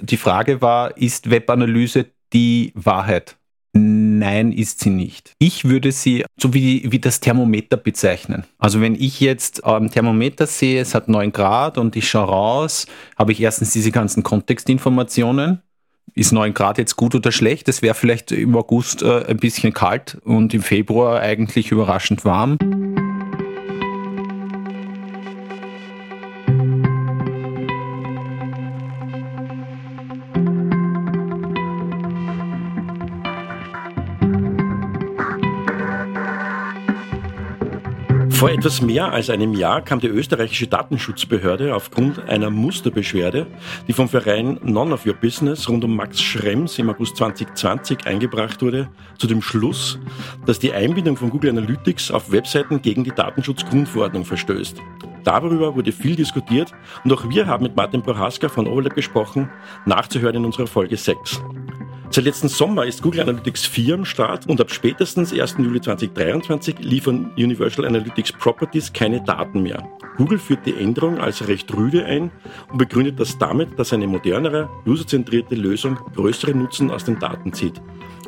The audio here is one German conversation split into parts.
Die Frage war, ist Webanalyse die Wahrheit? Nein, ist sie nicht. Ich würde sie so wie, wie das Thermometer bezeichnen. Also wenn ich jetzt am Thermometer sehe, es hat 9 Grad und ich schaue raus, habe ich erstens diese ganzen Kontextinformationen. Ist 9 Grad jetzt gut oder schlecht? Es wäre vielleicht im August äh, ein bisschen kalt und im Februar eigentlich überraschend warm. Vor etwas mehr als einem Jahr kam die österreichische Datenschutzbehörde aufgrund einer Musterbeschwerde, die vom Verein None of Your Business rund um Max Schrems im August 2020 eingebracht wurde, zu dem Schluss, dass die Einbindung von Google Analytics auf Webseiten gegen die Datenschutzgrundverordnung verstößt. Darüber wurde viel diskutiert und auch wir haben mit Martin Prohaska von Overlap gesprochen, nachzuhören in unserer Folge 6. Seit letzten Sommer ist Google Analytics 4 am Start und ab spätestens 1. Juli 2023 liefern Universal Analytics Properties keine Daten mehr. Google führt die Änderung als recht rüde ein und begründet das damit, dass eine modernere, userzentrierte Lösung größere Nutzen aus den Daten zieht.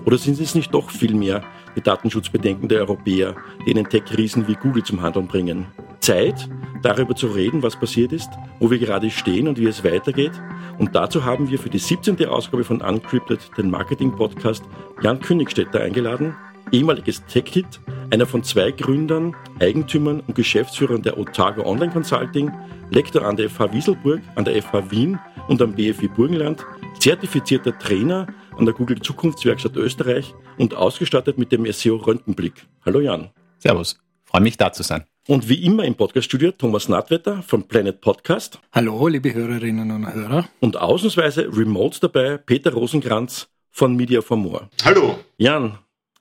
Oder sind es nicht doch viel mehr die Datenschutzbedenken der Europäer, die einen Tech-Riesen wie Google zum Handeln bringen? Zeit, darüber zu reden, was passiert ist, wo wir gerade stehen und wie es weitergeht. Und dazu haben wir für die 17. Ausgabe von Uncrypted, den Marketing-Podcast, Jan Königstetter eingeladen, ehemaliges Tech-Hit, einer von zwei Gründern, Eigentümern und Geschäftsführern der Otago Online Consulting, Lektor an der FH Wieselburg, an der FH Wien und am BFI Burgenland, zertifizierter Trainer an der Google Zukunftswerkstatt Österreich und ausgestattet mit dem SEO Röntgenblick. Hallo Jan. Servus, freue mich da zu sein. Und wie immer im Podcaststudio Thomas Nattwetter vom Planet Podcast. Hallo, liebe Hörerinnen und Hörer. Und ausnahmsweise remote dabei Peter Rosenkranz von Media for More. Hallo. Jan,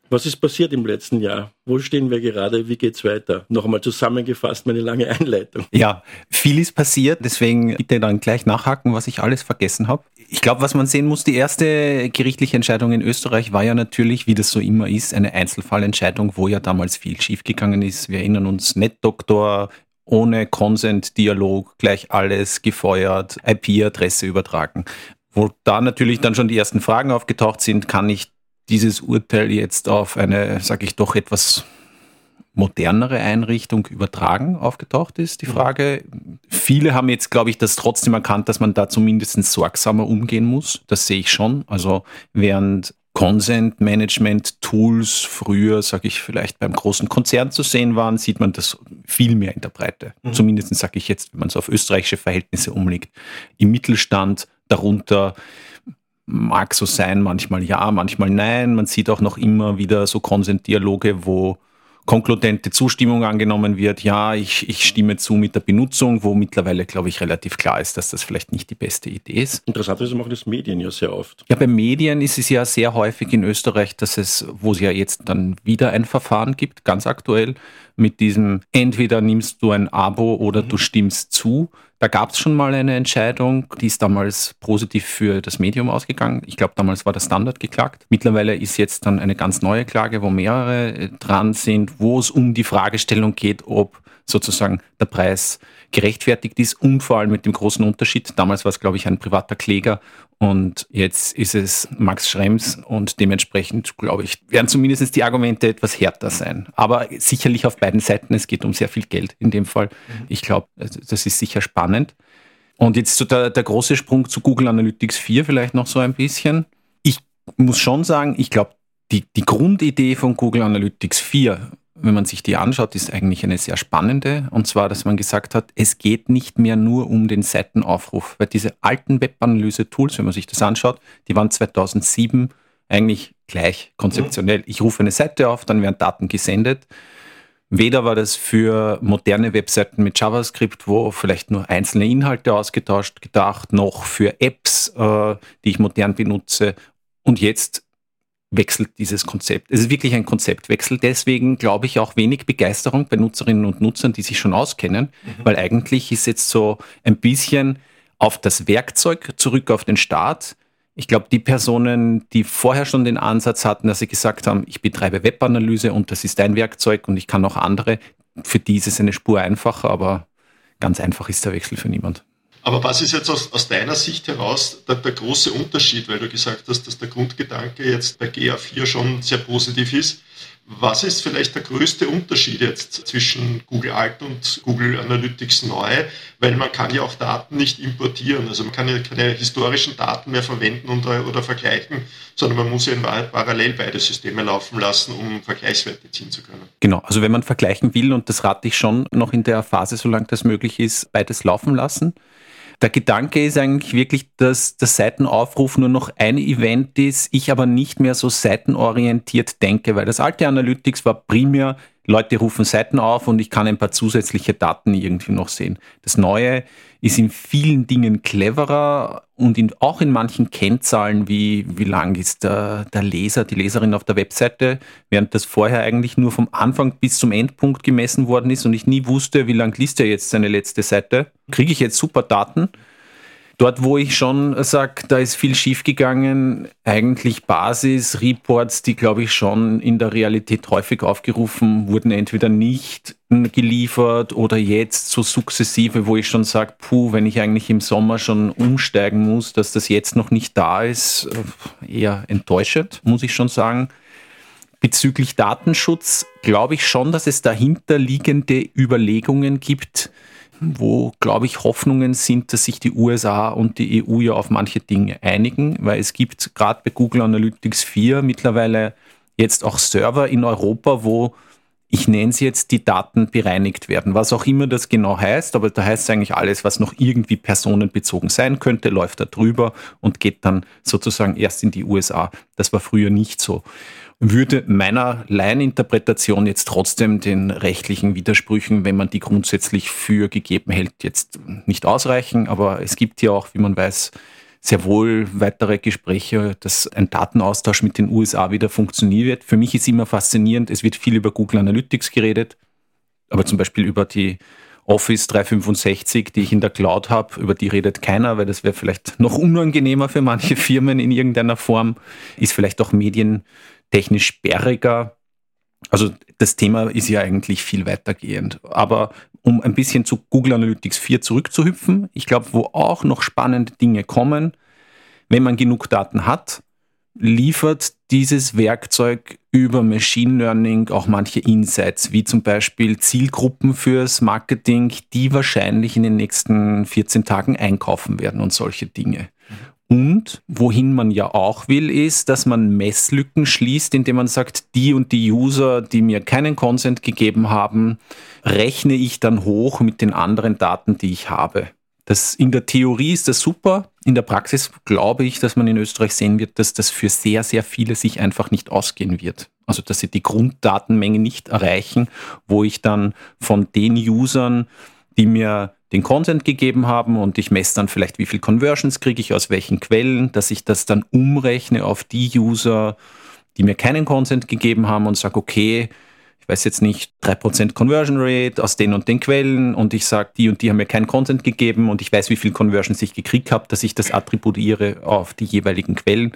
was ist passiert im letzten Jahr? Wo stehen wir gerade? Wie geht's weiter? Noch einmal zusammengefasst meine lange Einleitung. Ja, viel ist passiert, deswegen bitte dann gleich nachhaken, was ich alles vergessen habe. Ich glaube, was man sehen muss, die erste gerichtliche Entscheidung in Österreich war ja natürlich, wie das so immer ist, eine Einzelfallentscheidung, wo ja damals viel schiefgegangen ist. Wir erinnern uns, NetDoktor, ohne Consent-Dialog gleich alles gefeuert, IP-Adresse übertragen. Wo da natürlich dann schon die ersten Fragen aufgetaucht sind, kann ich dieses Urteil jetzt auf eine, sage ich doch, etwas modernere Einrichtung übertragen aufgetaucht ist, die mhm. Frage. Viele haben jetzt, glaube ich, das trotzdem erkannt, dass man da zumindest sorgsamer umgehen muss. Das sehe ich schon. Also während Consent Management Tools früher, sage ich vielleicht beim großen Konzern zu sehen waren, sieht man das viel mehr in der Breite. Mhm. Zumindest sage ich jetzt, wenn man es auf österreichische Verhältnisse umlegt. Im Mittelstand darunter mag so sein, manchmal ja, manchmal nein. Man sieht auch noch immer wieder so Consent-Dialoge, wo konkludente Zustimmung angenommen wird, ja, ich, ich stimme zu mit der Benutzung, wo mittlerweile, glaube ich, relativ klar ist, dass das vielleicht nicht die beste Idee ist. Interessanterweise machen das Medien ja sehr oft. Ja, bei Medien ist es ja sehr häufig in Österreich, dass es, wo es ja jetzt dann wieder ein Verfahren gibt, ganz aktuell, mit diesem entweder nimmst du ein Abo oder mhm. du stimmst zu. Da gab es schon mal eine Entscheidung, die ist damals positiv für das Medium ausgegangen. Ich glaube, damals war der Standard geklagt. Mittlerweile ist jetzt dann eine ganz neue Klage, wo mehrere äh, dran sind, wo es um die Fragestellung geht, ob sozusagen der Preis gerechtfertigt ist und vor allem mit dem großen Unterschied. Damals war es, glaube ich, ein privater Kläger und jetzt ist es Max Schrems und dementsprechend, glaube ich, werden zumindest die Argumente etwas härter sein. Aber sicherlich auf beiden Seiten, es geht um sehr viel Geld in dem Fall. Mhm. Ich glaube, das ist sicher spannend. Und jetzt so der, der große Sprung zu Google Analytics 4 vielleicht noch so ein bisschen. Ich muss schon sagen, ich glaube, die, die Grundidee von Google Analytics 4 wenn man sich die anschaut, ist eigentlich eine sehr spannende. Und zwar, dass man gesagt hat, es geht nicht mehr nur um den Seitenaufruf, weil diese alten Webanalyse-Tools, wenn man sich das anschaut, die waren 2007 eigentlich gleich konzeptionell. Ich rufe eine Seite auf, dann werden Daten gesendet. Weder war das für moderne Webseiten mit JavaScript, wo vielleicht nur einzelne Inhalte ausgetauscht gedacht, noch für Apps, äh, die ich modern benutze. Und jetzt wechselt dieses Konzept. Es ist wirklich ein Konzeptwechsel. Deswegen glaube ich auch wenig Begeisterung bei Nutzerinnen und Nutzern, die sich schon auskennen, mhm. weil eigentlich ist jetzt so ein bisschen auf das Werkzeug zurück auf den Start. Ich glaube, die Personen, die vorher schon den Ansatz hatten, dass sie gesagt haben, ich betreibe Webanalyse und das ist ein Werkzeug und ich kann auch andere, für die ist es eine Spur einfacher, aber ganz einfach ist der Wechsel für niemand. Aber was ist jetzt aus, aus deiner Sicht heraus der, der, große Unterschied, weil du gesagt hast, dass der Grundgedanke jetzt bei GA4 schon sehr positiv ist? Was ist vielleicht der größte Unterschied jetzt zwischen Google Alt und Google Analytics neu? Weil man kann ja auch Daten nicht importieren. Also man kann ja keine historischen Daten mehr verwenden und, oder vergleichen, sondern man muss ja in Wahrheit parallel beide Systeme laufen lassen, um Vergleichswerte ziehen zu können. Genau, also wenn man vergleichen will, und das rate ich schon noch in der Phase, solange das möglich ist, beides laufen lassen. Der Gedanke ist eigentlich wirklich, dass der Seitenaufruf nur noch ein Event ist, ich aber nicht mehr so seitenorientiert denke, weil das alte Analytics war primär, Leute rufen Seiten auf und ich kann ein paar zusätzliche Daten irgendwie noch sehen. Das Neue ist in vielen Dingen cleverer und in, auch in manchen Kennzahlen, wie, wie lang ist der, der Leser, die Leserin auf der Webseite, während das vorher eigentlich nur vom Anfang bis zum Endpunkt gemessen worden ist und ich nie wusste, wie lang liest er jetzt seine letzte Seite, kriege ich jetzt super Daten Dort, wo ich schon sage, da ist viel schiefgegangen, eigentlich Basis-Reports, die, glaube ich, schon in der Realität häufig aufgerufen wurden, entweder nicht geliefert oder jetzt so sukzessive, wo ich schon sage, puh, wenn ich eigentlich im Sommer schon umsteigen muss, dass das jetzt noch nicht da ist, äh, eher enttäuschend, muss ich schon sagen. Bezüglich Datenschutz glaube ich schon, dass es dahinterliegende Überlegungen gibt, wo, glaube ich, Hoffnungen sind, dass sich die USA und die EU ja auf manche Dinge einigen, weil es gibt gerade bei Google Analytics 4 mittlerweile jetzt auch Server in Europa, wo ich nenne es jetzt, die Daten bereinigt werden. Was auch immer das genau heißt, aber da heißt eigentlich alles, was noch irgendwie personenbezogen sein könnte, läuft da drüber und geht dann sozusagen erst in die USA. Das war früher nicht so würde meiner Laieninterpretation jetzt trotzdem den rechtlichen Widersprüchen, wenn man die grundsätzlich für gegeben hält, jetzt nicht ausreichen. Aber es gibt ja auch, wie man weiß, sehr wohl weitere Gespräche, dass ein Datenaustausch mit den USA wieder funktionieren wird. Für mich ist immer faszinierend, es wird viel über Google Analytics geredet, aber zum Beispiel über die Office 365, die ich in der Cloud habe, über die redet keiner, weil das wäre vielleicht noch unangenehmer für manche Firmen in irgendeiner Form, ist vielleicht auch Medien technisch sperriger. Also das Thema ist ja eigentlich viel weitergehend. Aber um ein bisschen zu Google Analytics 4 zurückzuhüpfen, ich glaube, wo auch noch spannende Dinge kommen, wenn man genug Daten hat, liefert dieses Werkzeug über Machine Learning auch manche Insights, wie zum Beispiel Zielgruppen fürs Marketing, die wahrscheinlich in den nächsten 14 Tagen einkaufen werden und solche Dinge. Und wohin man ja auch will, ist, dass man Messlücken schließt, indem man sagt, die und die User, die mir keinen Consent gegeben haben, rechne ich dann hoch mit den anderen Daten, die ich habe. Das, in der Theorie ist das super. In der Praxis glaube ich, dass man in Österreich sehen wird, dass das für sehr, sehr viele sich einfach nicht ausgehen wird. Also, dass sie die Grunddatenmenge nicht erreichen, wo ich dann von den Usern, die mir den Content gegeben haben und ich messe dann vielleicht, wie viel Conversions kriege ich aus welchen Quellen, dass ich das dann umrechne auf die User, die mir keinen Content gegeben haben und sage, okay, ich weiß jetzt nicht, 3% Conversion Rate aus den und den Quellen und ich sage, die und die haben mir keinen Content gegeben und ich weiß, wie viel Conversions ich gekriegt habe, dass ich das attribuiere auf die jeweiligen Quellen.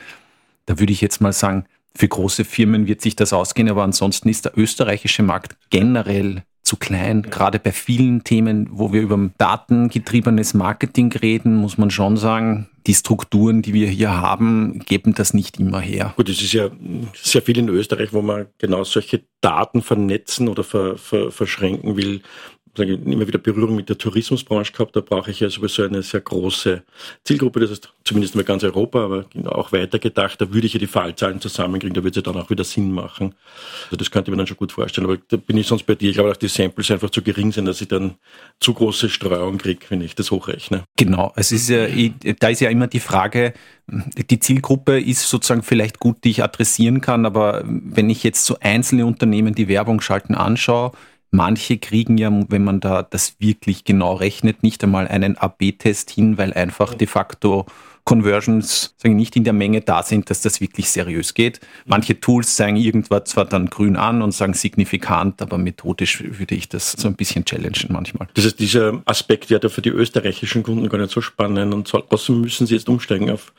Da würde ich jetzt mal sagen, für große Firmen wird sich das ausgehen, aber ansonsten ist der österreichische Markt generell zu klein. Gerade bei vielen Themen, wo wir über datengetriebenes Marketing reden, muss man schon sagen, die Strukturen, die wir hier haben, geben das nicht immer her. Gut, es ist ja sehr viel in Österreich, wo man genau solche Daten vernetzen oder ver, ver, verschränken will immer wieder Berührung mit der Tourismusbranche gehabt. Da brauche ich ja sowieso eine sehr große Zielgruppe, das heißt zumindest mal ganz Europa, aber auch weiter gedacht, da würde ich ja die Fallzahlen zusammenkriegen, da würde es ja dann auch wieder Sinn machen. Also das könnte ich mir dann schon gut vorstellen. Aber da bin ich sonst bei dir. Ich glaube auch die Samples einfach zu gering sind, dass ich dann zu große Streuung kriege, wenn ich das hochrechne. Genau, es ist ja, da ist ja immer die Frage, die Zielgruppe ist sozusagen vielleicht gut, die ich adressieren kann, aber wenn ich jetzt so einzelne Unternehmen, die Werbung schalten, anschaue, Manche kriegen ja, wenn man da das wirklich genau rechnet, nicht einmal einen AB-Test hin, weil einfach de facto Conversions sagen, nicht in der Menge da sind, dass das wirklich seriös geht. Manche Tools zeigen irgendwas zwar dann grün an und sagen signifikant, aber methodisch würde ich das so ein bisschen challengen manchmal. Das ist dieser Aspekt ja für die österreichischen Kunden gar nicht so spannend und trotzdem müssen sie jetzt umsteigen auf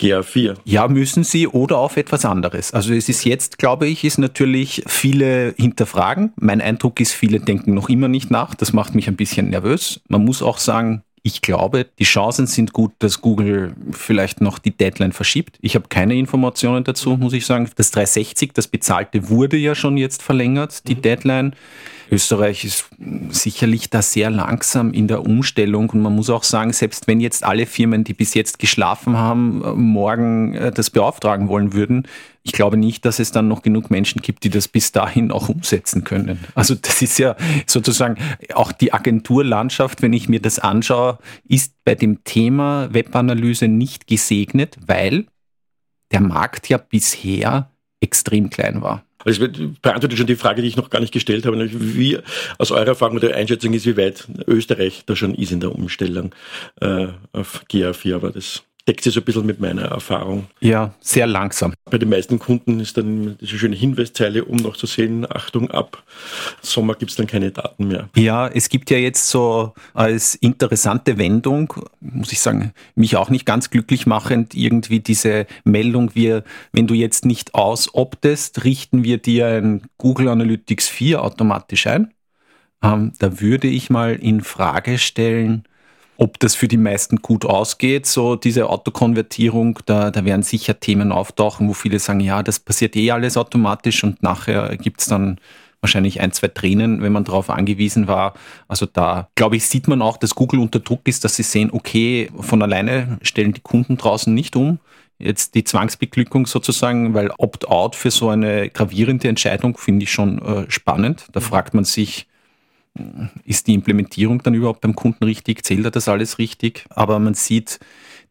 GA4. Ja, müssen sie oder auf etwas anderes. Also es ist jetzt, glaube ich, ist natürlich viele hinterfragen. Mein Eindruck ist, viele denken noch immer nicht nach. Das macht mich ein bisschen nervös. Man muss auch sagen, Ich glaube, die Chancen sind gut, dass Google vielleicht noch die Deadline verschiebt. Ich habe keine Informationen dazu, muss ich sagen. Das 360, das bezahlte, wurde ja schon jetzt verlängert, die mhm. Deadline. Österreich ist sicherlich da sehr langsam in der Umstellung und man muss auch sagen, selbst wenn jetzt alle Firmen, die bis jetzt geschlafen haben, morgen äh, das beauftragen wollen würden, ich glaube nicht, dass es dann noch genug Menschen gibt, die das bis dahin auch umsetzen können. Also das ist ja sozusagen auch die Agenturlandschaft, wenn ich mir das anschaue, ist bei dem Thema Webanalyse nicht gesegnet, weil der Markt ja bisher extrem klein war. Also es beantwortet schon die Frage, die ich noch gar nicht gestellt habe, wie aus eurer Erfahrung oder Einschätzung ist, wie weit Österreich da schon ist in der Umstellung äh, auf GA4, aber das deckt sich so ein bisschen mit meiner Erfahrung. Ja, sehr langsam. Bei den meisten Kunden ist dann diese schöne Hinweiszeile, um noch zu sehen, Achtung ab, Sommer gibt es dann keine Daten mehr. Ja, es gibt ja jetzt so als interessante Wendung, muss ich sagen, mich auch nicht ganz glücklich machend, irgendwie diese Meldung, wir, wenn du jetzt nicht ausoptest, richten wir dir ein Google Analytics 4 automatisch ein. Ähm, da würde ich mal in Frage stellen, ob das für die meisten gut ausgeht, so diese Autokonvertierung, da, da werden sicher Themen auftauchen, wo viele sagen, ja, das passiert eh alles automatisch und nachher gibt es dann wahrscheinlich ein, zwei Tränen, wenn man darauf angewiesen war. Also da, glaube ich, sieht man auch, dass Google unter Druck ist, dass sie sehen, okay, von alleine stellen die Kunden draußen nicht um. Jetzt die Zwangsbeglückung sozusagen, weil Opt-out für so eine gravierende Entscheidung finde ich schon äh, spannend. Da fragt man sich, ist die Implementierung dann überhaupt beim Kunden richtig? Zählt er das alles richtig? Aber man sieht,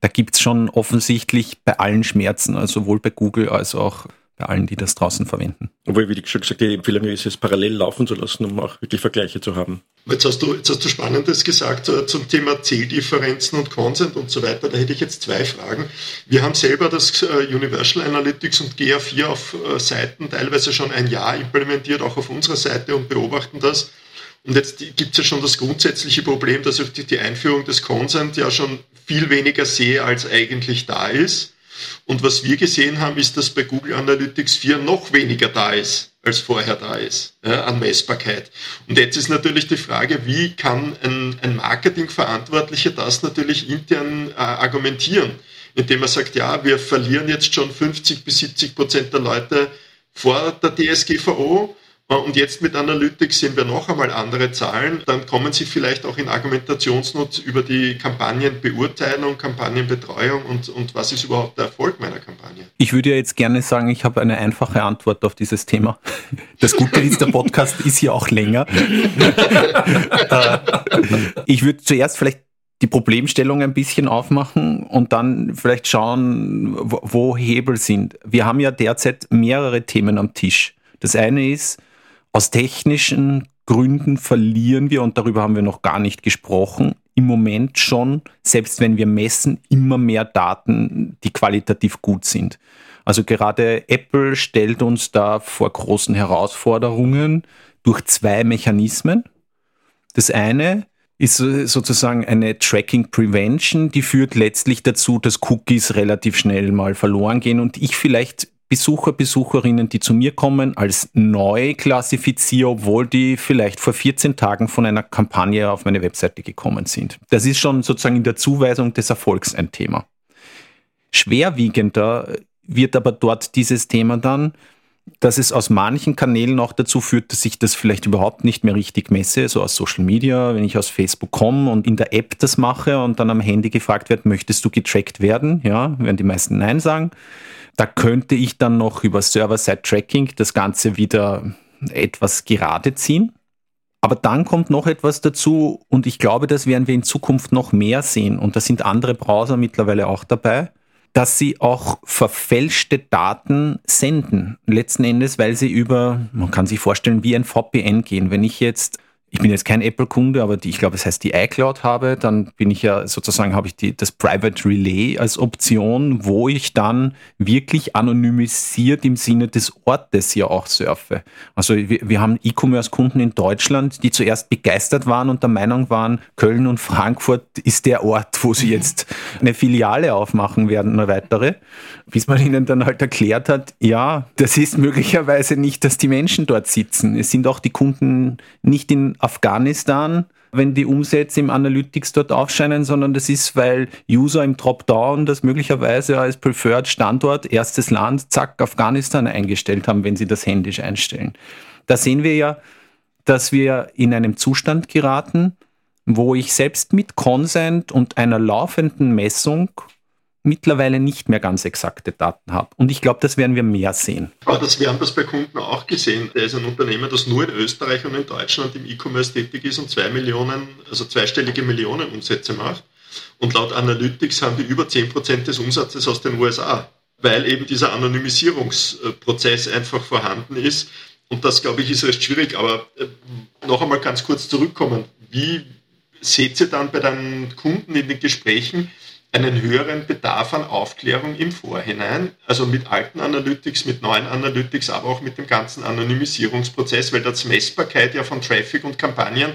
da gibt es schon offensichtlich bei allen Schmerzen, also sowohl bei Google als auch bei allen, die das draußen verwenden. Obwohl, wie schon gesagt, die Empfehlung ist es parallel laufen zu lassen, um auch wirklich Vergleiche zu haben. Jetzt hast du, jetzt hast du Spannendes gesagt äh, zum Thema Zähldifferenzen und Consent und so weiter. Da hätte ich jetzt zwei Fragen. Wir haben selber das äh, Universal Analytics und GA4 auf äh, Seiten teilweise schon ein Jahr implementiert, auch auf unserer Seite und beobachten das. Und jetzt gibt es ja schon das grundsätzliche Problem, dass ich die Einführung des Consent ja schon viel weniger sehe, als eigentlich da ist. Und was wir gesehen haben, ist, dass bei Google Analytics 4 noch weniger da ist, als vorher da ist, ja, an Messbarkeit. Und jetzt ist natürlich die Frage, wie kann ein, ein Marketingverantwortlicher das natürlich intern äh, argumentieren, indem er sagt, ja, wir verlieren jetzt schon 50 bis 70 Prozent der Leute vor der DSGVO und jetzt mit Analytics sehen wir noch einmal andere Zahlen. Dann kommen Sie vielleicht auch in Argumentationsnot über die Kampagnenbeurteilung, Kampagnenbetreuung und, und was ist überhaupt der Erfolg meiner Kampagne. Ich würde ja jetzt gerne sagen, ich habe eine einfache Antwort auf dieses Thema. Das Gute ist, der Podcast ist ja auch länger. Äh, ich würde zuerst vielleicht die Problemstellung ein bisschen aufmachen und dann vielleicht schauen, wo Hebel sind. Wir haben ja derzeit mehrere Themen am Tisch. Das eine ist, aus technischen Gründen verlieren wir, und darüber haben wir noch gar nicht gesprochen, im Moment schon, selbst wenn wir messen, immer mehr Daten, die qualitativ gut sind. Also gerade Apple stellt uns da vor großen Herausforderungen durch zwei Mechanismen. Das eine ist sozusagen eine Tracking Prevention, die führt letztlich dazu, dass Cookies relativ schnell mal verloren gehen und ich vielleicht Besucher, Besucherinnen, die zu mir kommen, als neu klassifiziere, obwohl die vielleicht vor 14 Tagen von einer Kampagne auf meine Webseite gekommen sind. Das ist schon sozusagen in der Zuweisung des Erfolgs ein Thema. Schwerwiegender wird aber dort dieses Thema dann, dass es aus manchen Kanälen auch dazu führt, dass ich das vielleicht überhaupt nicht mehr richtig messe, so aus Social Media, wenn ich aus Facebook komme und in der App das mache und dann am Handy gefragt wird, möchtest du getrackt werden? Ja, werden die meisten Nein sagen. Da könnte ich dann noch über Server-Side-Tracking das Ganze wieder etwas gerade ziehen. Aber dann kommt noch etwas dazu und ich glaube, das werden wir in Zukunft noch mehr sehen und da sind andere Browser mittlerweile auch dabei, dass sie auch verfälschte Daten senden. Letzten Endes, weil sie über, man kann sich vorstellen, wie ein VPN gehen. Wenn ich jetzt ich bin jetzt kein Apple-Kunde, aber die, ich glaube, es heißt die iCloud habe, dann bin ich ja sozusagen, habe ich die, das Private Relay als Option, wo ich dann wirklich anonymisiert im Sinne des Ortes ja auch surfe. Also wir, wir haben E-Commerce-Kunden in Deutschland, die zuerst begeistert waren und der Meinung waren, Köln und Frankfurt ist der Ort, wo sie jetzt eine Filiale aufmachen werden, eine weitere. Bis man ihnen dann halt erklärt hat, ja, das ist möglicherweise nicht, dass die Menschen dort sitzen. Es sind auch die Kunden nicht in Afghanistan, wenn die Umsätze im Analytics dort aufscheinen, sondern das ist, weil User im Dropdown das möglicherweise als Preferred Standort, erstes Land, zack, Afghanistan eingestellt haben, wenn sie das händisch einstellen. Da sehen wir ja, dass wir in einem Zustand geraten, wo ich selbst mit Consent und einer laufenden Messung mittlerweile nicht mehr ganz exakte Daten habe. Und ich glaube, das werden wir mehr sehen. Aber das, wir haben das bei Kunden auch gesehen. Der ist ein Unternehmer, das nur in Österreich und in Deutschland im E-Commerce tätig ist und zwei Millionen, also zweistellige Millionen Umsätze macht. Und laut Analytics haben die über 10% des Umsatzes aus den USA, weil eben dieser Anonymisierungsprozess einfach vorhanden ist. Und das, glaube ich, ist recht schwierig. Aber äh, noch einmal ganz kurz zurückkommen. Wie seht ihr dann bei deinen Kunden in den Gesprächen, einen höheren Bedarf an Aufklärung im Vorhinein, also mit alten Analytics, mit neuen Analytics, aber auch mit dem ganzen Anonymisierungsprozess, weil das Messbarkeit ja von Traffic und Kampagnen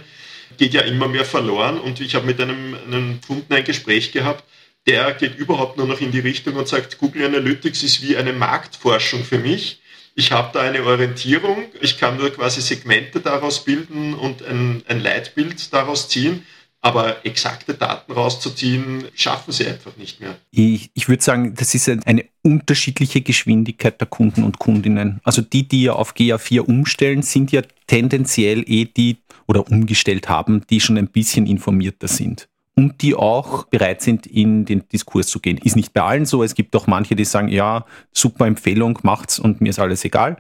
geht ja immer mehr verloren. Und ich habe mit einem, einem Kunden ein Gespräch gehabt, der geht überhaupt nur noch in die Richtung und sagt, Google Analytics ist wie eine Marktforschung für mich. Ich habe da eine Orientierung, ich kann nur quasi Segmente daraus bilden und ein, ein Leitbild daraus ziehen aber exakte Daten rauszuziehen, schaffen sie einfach nicht mehr. Ich, ich würde sagen, das ist eine unterschiedliche Geschwindigkeit der Kunden und Kundinnen. Also die, die ja auf GA4 umstellen, sind ja tendenziell eh die oder umgestellt haben, die schon ein bisschen informierter sind und die auch bereit sind, in den Diskurs zu gehen. Ist nicht bei allen so. Es gibt auch manche, die sagen, ja, super Empfehlung, macht's und mir ist alles egal.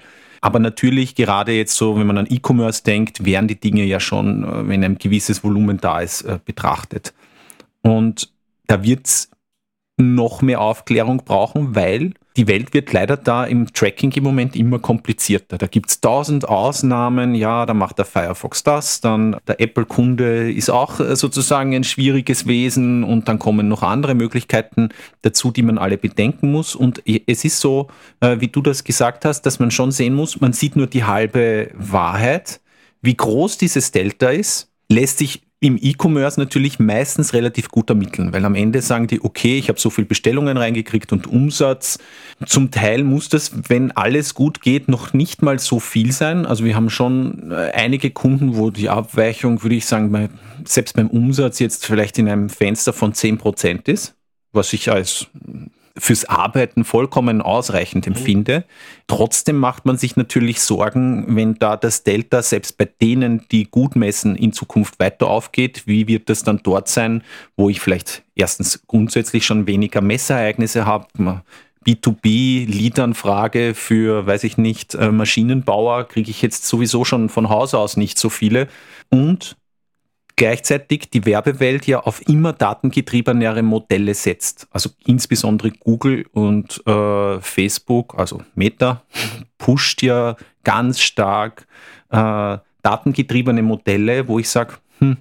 Aber natürlich, gerade jetzt so, wenn man an E-Commerce denkt, werden die Dinge ja schon, äh, wenn ein gewisses Volumen da ist, äh, betrachtet. Und da wird es noch mehr Aufklärung brauchen, weil die Welt wird leider da im Tracking im Moment immer komplizierter. Da gibt es tausend Ausnahmen. Ja, da macht der Firefox das, dann der Apple-Kunde ist auch äh, sozusagen ein schwieriges Wesen und dann kommen noch andere Möglichkeiten dazu, die man alle bedenken muss. Und es ist so, äh, wie du das gesagt hast, dass man schon sehen muss, man sieht nur die halbe Wahrheit. Wie groß dieses Delta ist, lässt sich im E-Commerce natürlich meistens relativ gut ermitteln, weil am Ende sagen die, okay, ich habe so viele Bestellungen reingekriegt und Umsatz. Zum Teil muss das, wenn alles gut geht, noch nicht mal so viel sein. Also wir haben schon äh, einige Kunden, wo die Abweichung, würde ich sagen, selbst beim Umsatz jetzt vielleicht in einem Fenster von 10% ist, was ich als fürs Arbeiten vollkommen ausreichend mhm. empfinde. Trotzdem macht man sich natürlich Sorgen, wenn da das Delta selbst bei denen, die gut messen, in Zukunft weiter aufgeht. Wie wird das dann dort sein, wo ich vielleicht erstens grundsätzlich schon weniger Messereignisse habe? B2B-Leadanfrage für, weiß ich nicht, äh, Maschinenbauer kriege ich jetzt sowieso schon von Haus aus nicht so viele. Und gleichzeitig die Werbewelt ja auf immer datengetriebenere Modelle setzt. Also insbesondere Google und äh, Facebook, also Meta, pusht ja ganz stark äh, datengetriebene Modelle, wo ich sage, hm,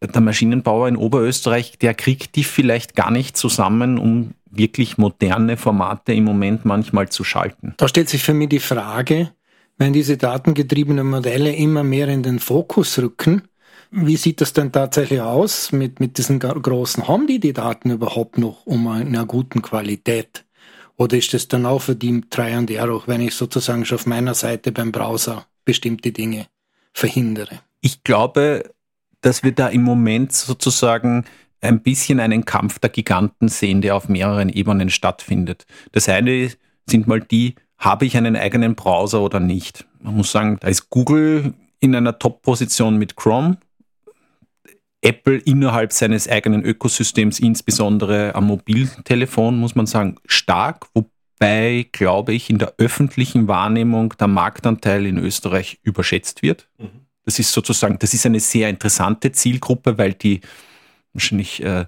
der Maschinenbauer in Oberösterreich, der kriegt die vielleicht gar nicht zusammen, um wirklich moderne Formate im Moment manchmal zu schalten. Da stellt sich für mich die Frage, wenn diese datengetriebenen Modelle immer mehr in den Fokus rücken, wie sieht das denn tatsächlich aus mit, mit diesen großen? Haben die die Daten überhaupt noch um einer guten Qualität? Oder ist das dann auch für die Try and Error, wenn ich sozusagen schon auf meiner Seite beim Browser bestimmte Dinge verhindere? Ich glaube, dass wir da im Moment sozusagen ein bisschen einen Kampf der Giganten sehen, der auf mehreren Ebenen stattfindet. Das eine sind mal die, habe ich einen eigenen Browser oder nicht? Man muss sagen, da ist Google in einer Top-Position mit Chrome. Apple innerhalb seines eigenen Ökosystems, insbesondere am Mobiltelefon, muss man sagen, stark, wobei, glaube ich, in der öffentlichen Wahrnehmung der Marktanteil in Österreich überschätzt wird. Mhm. Das ist sozusagen, das ist eine sehr interessante Zielgruppe, weil die wahrscheinlich äh,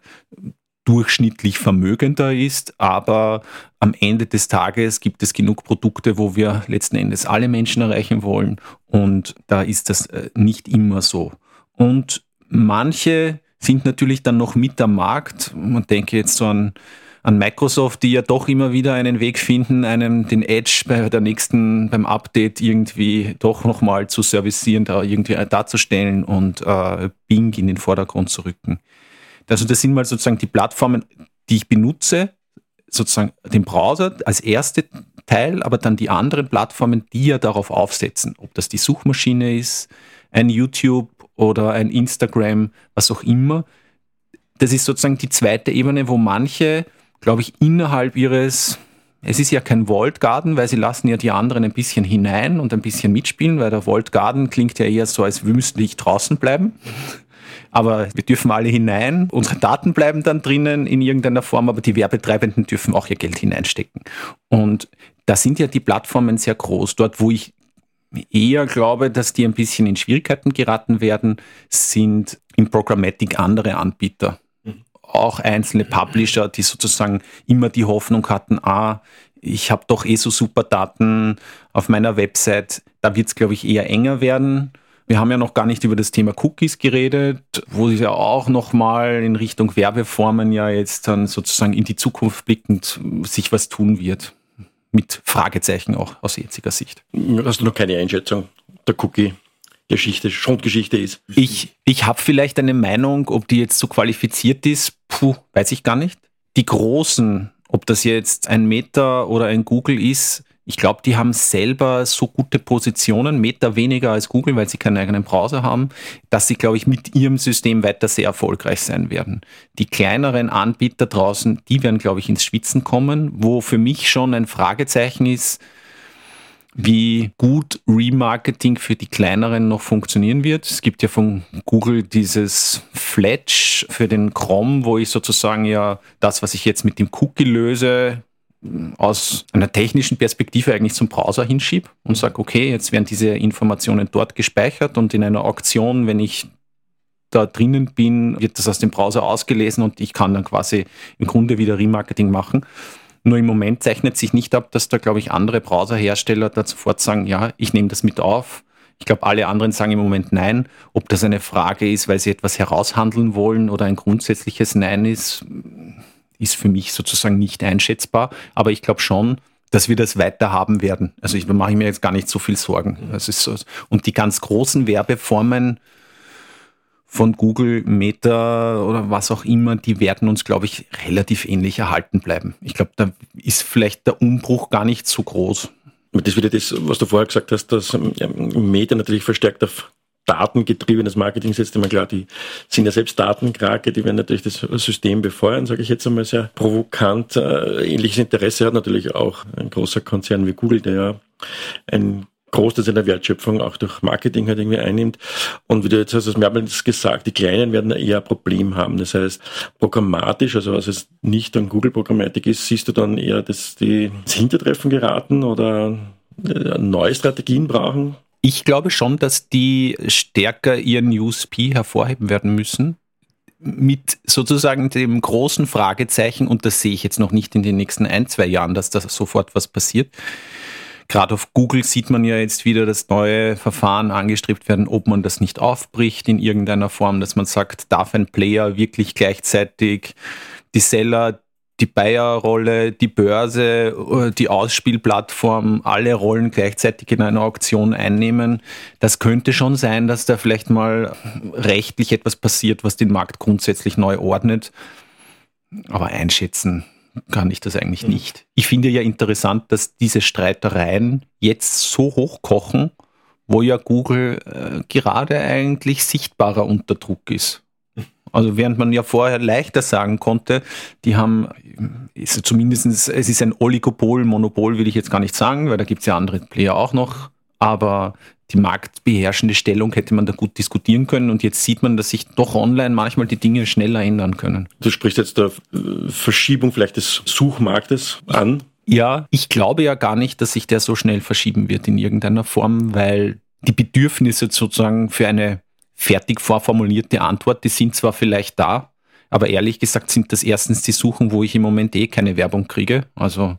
durchschnittlich vermögender ist, aber am Ende des Tages gibt es genug Produkte, wo wir letzten Endes alle Menschen erreichen wollen und da ist das äh, nicht immer so. Und Manche sind natürlich dann noch mit am Markt. Man denke jetzt so an, an Microsoft, die ja doch immer wieder einen Weg finden, einen, den Edge bei der nächsten, beim Update irgendwie doch nochmal zu servicieren, da irgendwie darzustellen und äh, Bing in den Vordergrund zu rücken. Also das sind mal sozusagen die Plattformen, die ich benutze, sozusagen den Browser als erste Teil, aber dann die anderen Plattformen, die ja darauf aufsetzen, ob das die Suchmaschine ist, ein YouTube oder ein Instagram, was auch immer. Das ist sozusagen die zweite Ebene, wo manche, glaube ich, innerhalb ihres es ist ja kein Vault Garden, weil sie lassen ja die anderen ein bisschen hinein und ein bisschen mitspielen, weil der Vault Garden klingt ja eher so, als müsste ich draußen bleiben. Aber wir dürfen alle hinein. Unsere Daten bleiben dann drinnen in irgendeiner Form, aber die Werbetreibenden dürfen auch ihr Geld hineinstecken. Und da sind ja die Plattformen sehr groß. Dort, wo ich eher glaube, dass die ein bisschen in Schwierigkeiten geraten werden, sind im Programmatic andere Anbieter auch einzelne Publisher, die sozusagen immer die Hoffnung hatten, ah, ich habe doch eh so super Daten auf meiner Website. Da wird es, glaube ich, eher enger werden. Wir haben ja noch gar nicht über das Thema Cookies geredet, wo ja auch nochmal in Richtung Werbeformen ja jetzt dann sozusagen in die Zukunft blickend sich was tun wird. Mit Fragezeichen auch aus jetziger Sicht. Hast du noch keine Einschätzung der Cookie? Geschichte, Schundgeschichte ist. Ich, ich habe vielleicht eine Meinung, ob die jetzt so qualifiziert ist, puh, weiß ich gar nicht. Die großen, ob das jetzt ein Meta oder ein Google ist, ich glaube, die haben selber so gute Positionen, Meta weniger als Google, weil sie keinen eigenen Browser haben, dass sie, glaube ich, mit ihrem System weiter sehr erfolgreich sein werden. Die kleineren Anbieter draußen, die werden, glaube ich, ins Schwitzen kommen, wo für mich schon ein Fragezeichen ist, wie gut Remarketing für die kleineren noch funktionieren wird. Es gibt ja von Google dieses Fletch für den Chrome, wo ich sozusagen ja das, was ich jetzt mit dem Cookie löse, aus einer technischen Perspektive eigentlich zum Browser hinschiebe und sage, okay, jetzt werden diese Informationen dort gespeichert und in einer Auktion, wenn ich da drinnen bin, wird das aus dem Browser ausgelesen und ich kann dann quasi im Grunde wieder Remarketing machen. Nur im Moment zeichnet sich nicht ab, dass da, glaube ich, andere Browserhersteller da sofort sagen, ja, ich nehme das mit auf. Ich glaube, alle anderen sagen im Moment nein. Ob das eine Frage ist, weil sie etwas heraushandeln wollen oder ein grundsätzliches Nein ist, ist für mich sozusagen nicht einschätzbar. Aber ich glaube schon, dass wir das weiter haben werden. Also ich mache mir jetzt gar nicht so viel Sorgen. Das ist so. Und die ganz großen Werbeformen, von Google, Meta oder was auch immer, die werden uns, glaube ich, relativ ähnlich erhalten bleiben. Ich glaube, da ist vielleicht der Umbruch gar nicht so groß. Das wieder das, was du vorher gesagt hast, dass Meta natürlich verstärkt auf datengetriebenes Marketing setzt. Immer klar, die sind ja selbst Datenkrake, die werden natürlich das System befeuern, sage ich jetzt einmal sehr provokant. Äh, ähnliches Interesse hat natürlich auch ein großer Konzern wie Google, der ja ein Großteil seiner Wertschöpfung auch durch Marketing halt irgendwie einnimmt. Und wie du jetzt hast, das mehrmals gesagt, die Kleinen werden eher ein Problem haben. Das heißt, programmatisch, also was es nicht an Google-Programmatik ist, siehst du dann eher, dass die ins Hintertreffen geraten oder äh, neue Strategien brauchen? Ich glaube schon, dass die stärker ihren USP hervorheben werden müssen. Mit sozusagen dem großen Fragezeichen, und das sehe ich jetzt noch nicht in den nächsten ein, zwei Jahren, dass da sofort was passiert, Gerade auf Google sieht man ja jetzt wieder, dass neue Verfahren angestrebt werden, ob man das nicht aufbricht in irgendeiner Form, dass man sagt, darf ein Player wirklich gleichzeitig die Seller, die Buyer-Rolle, die Börse, die Ausspielplattform, alle Rollen gleichzeitig in einer Auktion einnehmen. Das könnte schon sein, dass da vielleicht mal rechtlich etwas passiert, was den Markt grundsätzlich neu ordnet. Aber einschätzen kann ich das eigentlich mhm. nicht. Ich finde ja interessant, dass diese Streitereien jetzt so hochkochen, wo ja Google äh, gerade eigentlich sichtbarer unter Druck ist. Also während man ja vorher leichter sagen konnte, die haben, ist zumindest, es ist ein Oligopol, Monopol will ich jetzt gar nicht sagen, weil da gibt es ja andere Player auch noch, aber die marktbeherrschende Stellung hätte man da gut diskutieren können. Und jetzt sieht man, dass sich doch online manchmal die Dinge schneller ändern können. Du sprichst jetzt der Verschiebung vielleicht des Suchmarktes an. Ja, ich glaube ja gar nicht, dass sich der so schnell verschieben wird in irgendeiner Form, weil die Bedürfnisse sozusagen für eine fertig vorformulierte Antwort, die sind zwar vielleicht da, aber ehrlich gesagt sind das erstens die Suchen, wo ich im Moment eh keine Werbung kriege. Also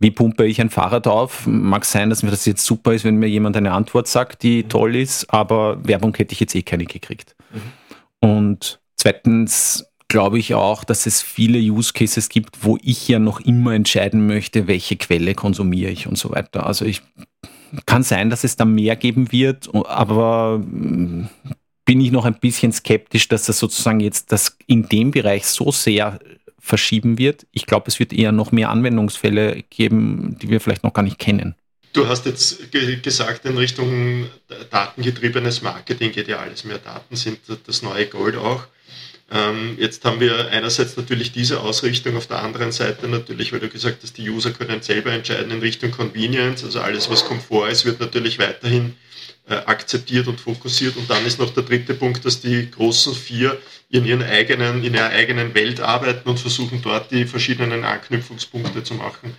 wie pumpe ich ein Fahrrad auf? Mag sein, dass mir das jetzt super ist, wenn mir jemand eine Antwort sagt, die mhm. toll ist, aber Werbung hätte ich jetzt eh keine gekriegt. Mhm. Und zweitens glaube ich auch, dass es viele Use Cases gibt, wo ich ja noch immer entscheiden möchte, welche Quelle konsumiere ich und so weiter. Also ich kann sein, dass es da mehr geben wird, aber bin ich noch ein bisschen skeptisch, dass das sozusagen jetzt das in dem Bereich so sehr verschieben wird. Ich glaube, es wird eher noch mehr Anwendungsfälle geben, die wir vielleicht noch gar nicht kennen. Du hast jetzt ge gesagt, in Richtung datengetriebenes Marketing geht ja alles mehr. Daten sind das neue Gold auch. Ähm, jetzt haben wir einerseits natürlich diese Ausrichtung, auf der anderen Seite natürlich, weil du gesagt hast, die User können selber entscheiden in Richtung Convenience, also alles, was Komfort ist, wird natürlich weiterhin akzeptiert und fokussiert. Und dann ist noch der dritte Punkt, dass die großen vier in, ihren eigenen, in ihrer eigenen Welt arbeiten und versuchen dort die verschiedenen Anknüpfungspunkte zu machen.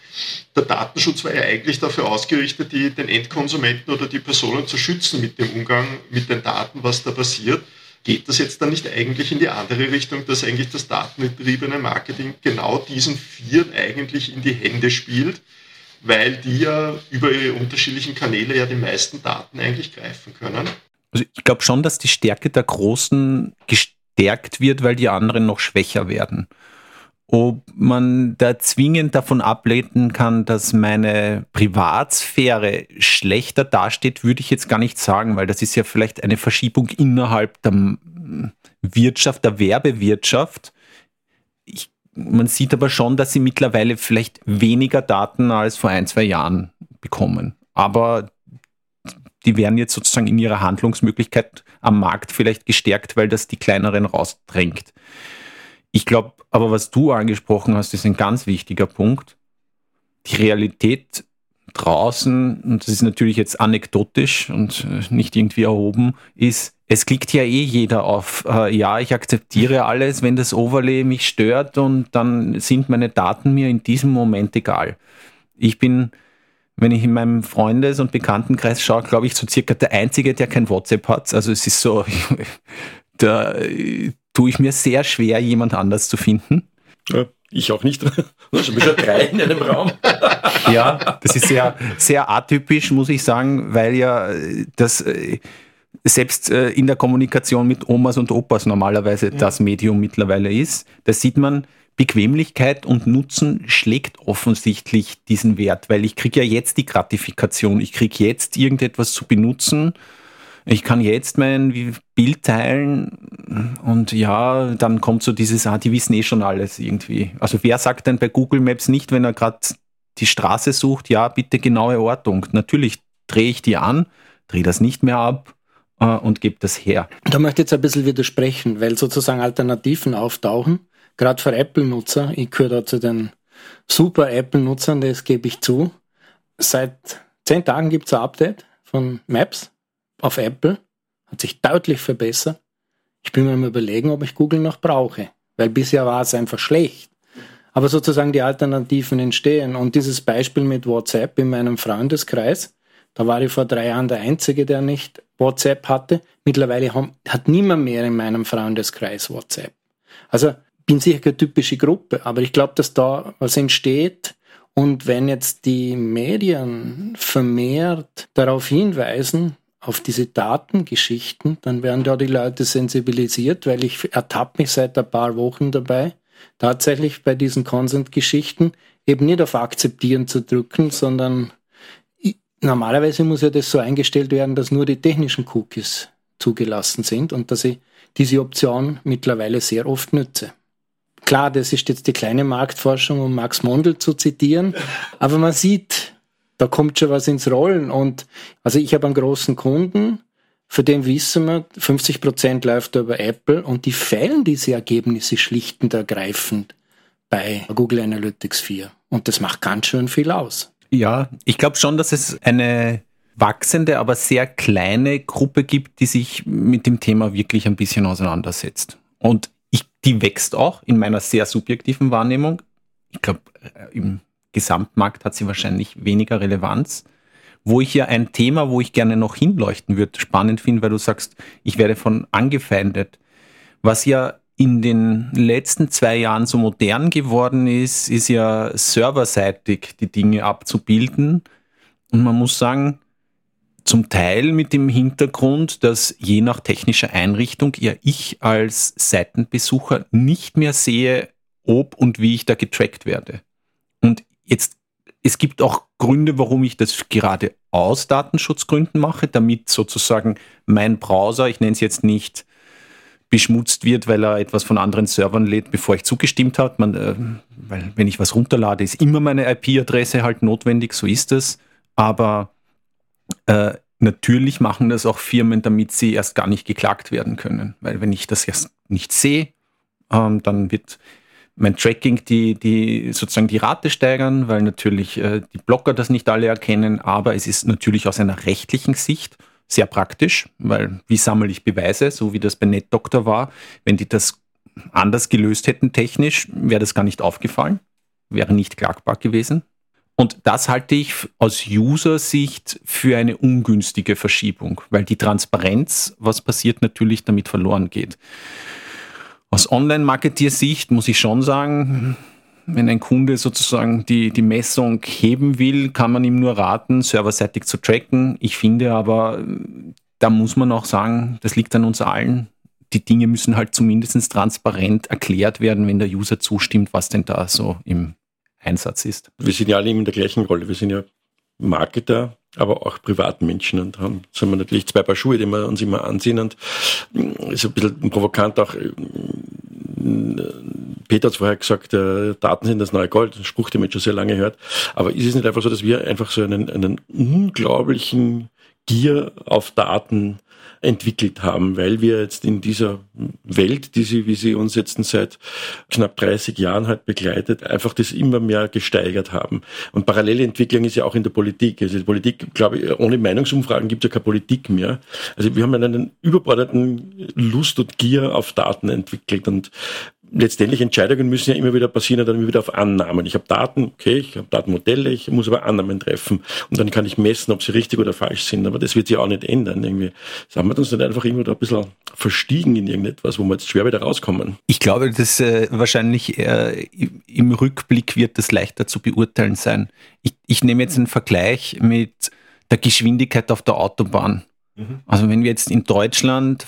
Der Datenschutz war ja eigentlich dafür ausgerichtet, die, den Endkonsumenten oder die Personen zu schützen mit dem Umgang mit den Daten, was da passiert. Geht das jetzt dann nicht eigentlich in die andere Richtung, dass eigentlich das datengetriebene Marketing genau diesen Vieren eigentlich in die Hände spielt? Weil die ja über ihre unterschiedlichen Kanäle ja die meisten Daten eigentlich greifen können. Also ich glaube schon, dass die Stärke der Großen gestärkt wird, weil die anderen noch schwächer werden. Ob man da zwingend davon ableiten kann, dass meine Privatsphäre schlechter dasteht, würde ich jetzt gar nicht sagen, weil das ist ja vielleicht eine Verschiebung innerhalb der Wirtschaft, der Werbewirtschaft. Ich man sieht aber schon, dass sie mittlerweile vielleicht weniger Daten als vor ein, zwei Jahren bekommen. Aber die werden jetzt sozusagen in ihrer Handlungsmöglichkeit am Markt vielleicht gestärkt, weil das die kleineren rausdrängt. Ich glaube, aber was du angesprochen hast, ist ein ganz wichtiger Punkt. Die Realität draußen, und das ist natürlich jetzt anekdotisch und nicht irgendwie erhoben, ist, es klickt ja eh jeder auf, äh, ja, ich akzeptiere alles, wenn das Overlay mich stört und dann sind meine Daten mir in diesem Moment egal. Ich bin, wenn ich in meinem Freundes- und Bekanntenkreis schaue, glaube ich, so circa der Einzige, der kein WhatsApp hat. Also es ist so, da äh, tue ich mir sehr schwer, jemand anders zu finden. Ja, ich auch nicht. Schon wieder drei in einem Raum. ja, das ist sehr, sehr atypisch, muss ich sagen, weil ja äh, das äh, selbst äh, in der Kommunikation mit Omas und Opas normalerweise ja. das Medium mittlerweile ist. Da sieht man, Bequemlichkeit und Nutzen schlägt offensichtlich diesen Wert, weil ich kriege ja jetzt die Gratifikation, ich kriege jetzt irgendetwas zu benutzen, ich kann jetzt mein Bild teilen und ja, dann kommt so dieses, ah, die wissen eh schon alles irgendwie. Also wer sagt denn bei Google Maps nicht, wenn er gerade die Straße sucht, ja, bitte genaue Ortung. Natürlich drehe ich die an, drehe das nicht mehr ab äh, und gebe das her. Da möchte ich jetzt ein bisschen widersprechen, weil sozusagen Alternativen auftauchen, gerade für Apple-Nutzer. Ich gehöre da zu den super Apple-Nutzern, das gebe ich zu. Seit zehn Tagen gibt es ein Update von Maps auf Apple, hat sich deutlich verbessert. Ich bin mir am überlegen, ob ich Google noch brauche, weil bisher war es einfach schlecht aber sozusagen die Alternativen entstehen. Und dieses Beispiel mit WhatsApp in meinem Freundeskreis, da war ich vor drei Jahren der Einzige, der nicht WhatsApp hatte. Mittlerweile hat niemand mehr in meinem Freundeskreis WhatsApp. Also bin sicher keine typische Gruppe, aber ich glaube, dass da was entsteht. Und wenn jetzt die Medien vermehrt darauf hinweisen, auf diese Datengeschichten, dann werden da die Leute sensibilisiert, weil ich ertappe mich seit ein paar Wochen dabei, tatsächlich bei diesen Consent-Geschichten eben nicht auf Akzeptieren zu drücken, sondern normalerweise muss ja das so eingestellt werden, dass nur die technischen Cookies zugelassen sind und dass ich diese Option mittlerweile sehr oft nütze. Klar, das ist jetzt die kleine Marktforschung, um Max Mondel zu zitieren, aber man sieht, da kommt schon was ins Rollen und also ich habe einen großen Kunden, für den wissen wir, 50 Prozent läuft über Apple und die fällen diese Ergebnisse schlicht und ergreifend bei Google Analytics 4. Und das macht ganz schön viel aus. Ja, ich glaube schon, dass es eine wachsende, aber sehr kleine Gruppe gibt, die sich mit dem Thema wirklich ein bisschen auseinandersetzt. Und ich, die wächst auch in meiner sehr subjektiven Wahrnehmung. Ich glaube, äh, im Gesamtmarkt hat sie wahrscheinlich weniger Relevanz wo ich ja ein Thema, wo ich gerne noch hinleuchten würde, spannend finde, weil du sagst, ich werde von angefeindet. Was ja in den letzten zwei Jahren so modern geworden ist, ist ja serverseitig die Dinge abzubilden. Und man muss sagen, zum Teil mit dem Hintergrund, dass je nach technischer Einrichtung ja ich als Seitenbesucher nicht mehr sehe, ob und wie ich da getrackt werde. Und jetzt es gibt auch Gründe, warum ich das gerade aus Datenschutzgründen mache, damit sozusagen mein Browser, ich nenne es jetzt nicht, beschmutzt wird, weil er etwas von anderen Servern lädt, bevor ich zugestimmt habe. äh, weil wenn ich was runterlade, ist immer meine IP-Adresse halt notwendig, so ist es. Aber äh, natürlich machen das auch Firmen, damit sie erst gar nicht geklagt werden können. Weil wenn ich das erst nicht sehe, ähm, dann wird mein Tracking die, die sozusagen die Rate steigern, weil natürlich äh, die Blocker das nicht alle erkennen, aber es ist natürlich aus einer rechtlichen Sicht sehr praktisch, weil wie sammle ich Beweise, so wie das bei NetDoctor war. Wenn die das anders gelöst hätten technisch, wäre das gar nicht aufgefallen, wäre nicht klagbar gewesen. Und das halte ich aus User-Sicht für eine ungünstige Verschiebung, weil die Transparenz, was passiert, natürlich damit verloren geht. Aus Online-Marketier-Sicht muss ich schon sagen, wenn ein Kunde sozusagen die, die Messung heben will, kann man ihm nur raten, serverseitig zu tracken. Ich finde aber, da muss man auch sagen, das liegt an uns allen. Die Dinge müssen halt zumindest transparent erklärt werden, wenn der User zustimmt, was denn da so im Einsatz ist. Wir sind ja alle in der gleichen Rolle. Wir sind ja Marketer, aber auch Privatmenschen und haben, sind wir natürlich zwei Paar Schuhe, die wir uns immer ansehen und mm, ist ein bisschen provokant auch. Peter hat vorher gesagt, äh, Daten sind das neue Gold, ein Spruch, den man schon sehr lange hört. Aber ist es nicht einfach so, dass wir einfach so einen, einen unglaublichen Gier auf Daten entwickelt haben, weil wir jetzt in dieser Welt, die sie, wie sie uns jetzt seit knapp 30 Jahren halt begleitet, einfach das immer mehr gesteigert haben. Und parallele Entwicklung ist ja auch in der Politik. Also die Politik, glaube ich, ohne Meinungsumfragen gibt es ja keine Politik mehr. Also wir haben einen überbordeten Lust und Gier auf Daten entwickelt und letztendlich Entscheidungen müssen ja immer wieder passieren, dann immer wieder auf Annahmen. Ich habe Daten, okay, ich habe Datenmodelle, ich muss aber Annahmen treffen und dann kann ich messen, ob sie richtig oder falsch sind. Aber das wird sich auch nicht ändern. Irgendwie haben wir uns nicht einfach irgendwo da ein bisschen verstiegen in irgendetwas, wo wir jetzt schwer wieder rauskommen. Ich glaube, dass äh, wahrscheinlich äh, im Rückblick wird das leichter zu beurteilen sein. Ich, ich nehme jetzt einen Vergleich mit der Geschwindigkeit auf der Autobahn. Mhm. Also wenn wir jetzt in Deutschland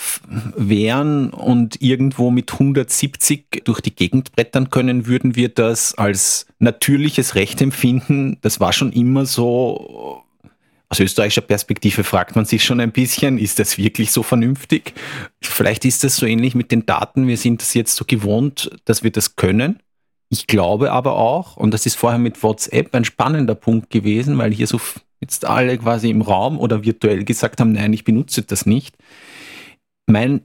wären und irgendwo mit 170 durch die Gegend brettern können, würden wir das als natürliches Recht empfinden. Das war schon immer so. Aus österreichischer Perspektive fragt man sich schon ein bisschen, ist das wirklich so vernünftig? Vielleicht ist das so ähnlich mit den Daten. Wir sind es jetzt so gewohnt, dass wir das können. Ich glaube aber auch, und das ist vorher mit WhatsApp ein spannender Punkt gewesen, weil hier so jetzt alle quasi im Raum oder virtuell gesagt haben, nein, ich benutze das nicht. Mein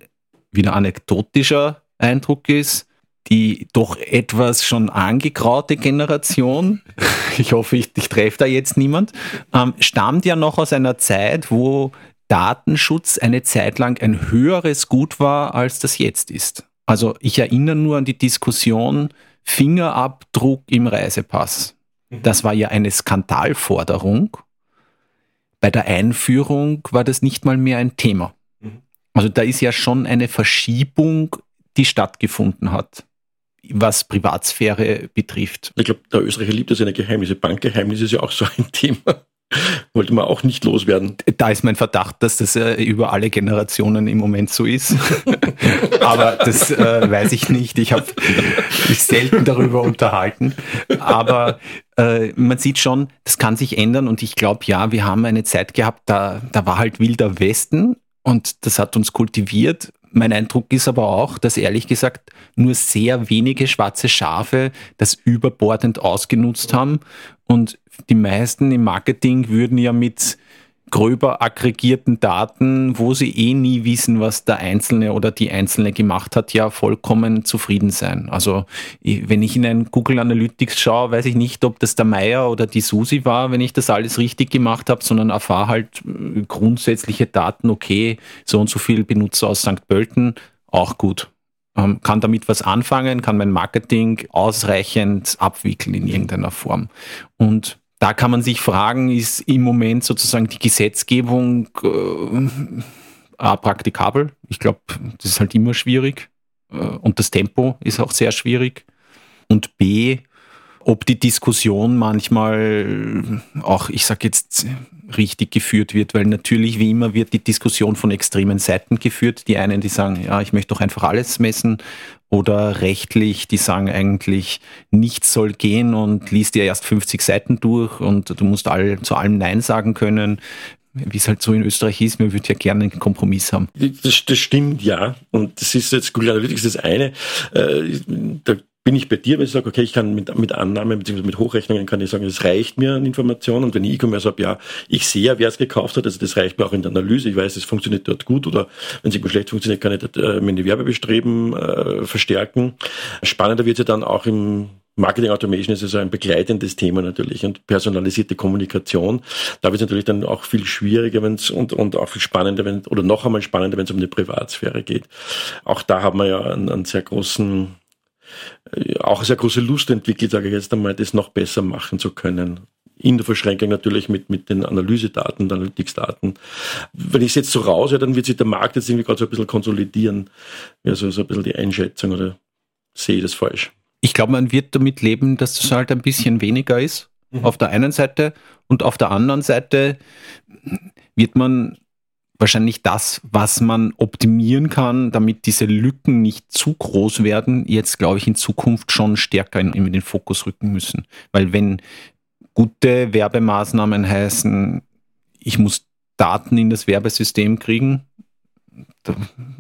wieder anekdotischer Eindruck ist, die doch etwas schon angegraute Generation, ich hoffe, ich, ich treffe da jetzt niemand, ähm, stammt ja noch aus einer Zeit, wo Datenschutz eine Zeit lang ein höheres Gut war, als das jetzt ist. Also ich erinnere nur an die Diskussion Fingerabdruck im Reisepass. Mhm. Das war ja eine Skandalforderung bei der Einführung war das nicht mal mehr ein Thema. Mhm. Also da ist ja schon eine Verschiebung, die stattgefunden hat, was Privatsphäre betrifft. Ich glaube, der Österreicher liebt ja seine Geheimnisse. Bankgeheimnisse ist ja auch so ein Thema. Wollte man auch nicht loswerden. Da ist mein Verdacht, dass das äh, über alle Generationen im Moment so ist. Aber das äh, weiß ich nicht. Ich habe mich selten darüber unterhalten. Aber äh, man sieht schon, das kann sich ändern. Und ich glaube, ja, wir haben eine Zeit gehabt, da, da war halt wilder Westen und das hat uns kultiviert. Mein Eindruck ist aber auch, dass ehrlich gesagt nur sehr wenige schwarze Schafe das überbordend ausgenutzt haben und die meisten im Marketing würden ja mit gröber aggregierten Daten, wo sie eh nie wissen, was der Einzelne oder die Einzelne gemacht hat, ja vollkommen zufrieden sein. Also wenn ich in ein Google Analytics schaue, weiß ich nicht, ob das der Meier oder die Susi war, wenn ich das alles richtig gemacht habe, sondern erfahre halt äh, grundsätzliche Daten, okay, so und so viel Benutzer aus St. Pölten, auch gut. Ähm, kann damit was anfangen, kann mein Marketing ausreichend abwickeln in irgendeiner Form. Und da kann man sich fragen, ist im Moment sozusagen die Gesetzgebung äh, praktikabel? Ich glaube, das ist halt immer schwierig. Äh, und das Tempo ist auch sehr schwierig. Und B, ob die Diskussion manchmal auch, ich sage jetzt, richtig geführt wird, weil natürlich wie immer wird die Diskussion von extremen Seiten geführt. Die einen, die sagen, ja, ich möchte doch einfach alles messen oder rechtlich, die sagen eigentlich, nichts soll gehen und liest dir erst 50 Seiten durch und du musst all, zu allem Nein sagen können wie es halt so in Österreich ist, man würde ja gerne einen Kompromiss haben. Das, das stimmt, ja. Und das ist jetzt Analytics das eine. Äh, der bin ich bei dir, wenn ich sage, okay, ich kann mit, mit Annahme bzw. mit Hochrechnungen kann ich sagen, es reicht mir an Informationen. Und wenn ich E-Commerce habe, ja, ich sehe ja, wer es gekauft hat, also das reicht mir auch in der Analyse. Ich weiß, es funktioniert dort gut oder wenn es irgendwo schlecht funktioniert, kann ich dort, äh, meine Werbebestreben äh, verstärken. Spannender wird es ja dann auch im Marketing Automation ist also ein begleitendes Thema natürlich und personalisierte Kommunikation. Da wird es natürlich dann auch viel schwieriger wenn's, und, und auch viel spannender, wenn, oder noch einmal spannender, wenn es um die Privatsphäre geht. Auch da haben wir ja einen, einen sehr großen, auch eine sehr große Lust entwickelt, sage ich jetzt einmal, das noch besser machen zu können. In der Verschränkung natürlich mit, mit den Analysedaten, den Analytics-Daten. Wenn ich es jetzt so raushöre, dann wird sich der Markt jetzt irgendwie gerade so ein bisschen konsolidieren. Also so ein bisschen die Einschätzung oder sehe ich das falsch? Ich glaube, man wird damit leben, dass es halt ein bisschen weniger ist, mhm. auf der einen Seite. Und auf der anderen Seite wird man wahrscheinlich das, was man optimieren kann, damit diese Lücken nicht zu groß werden, jetzt, glaube ich, in Zukunft schon stärker in, in den Fokus rücken müssen. Weil wenn gute Werbemaßnahmen heißen, ich muss Daten in das Werbesystem kriegen,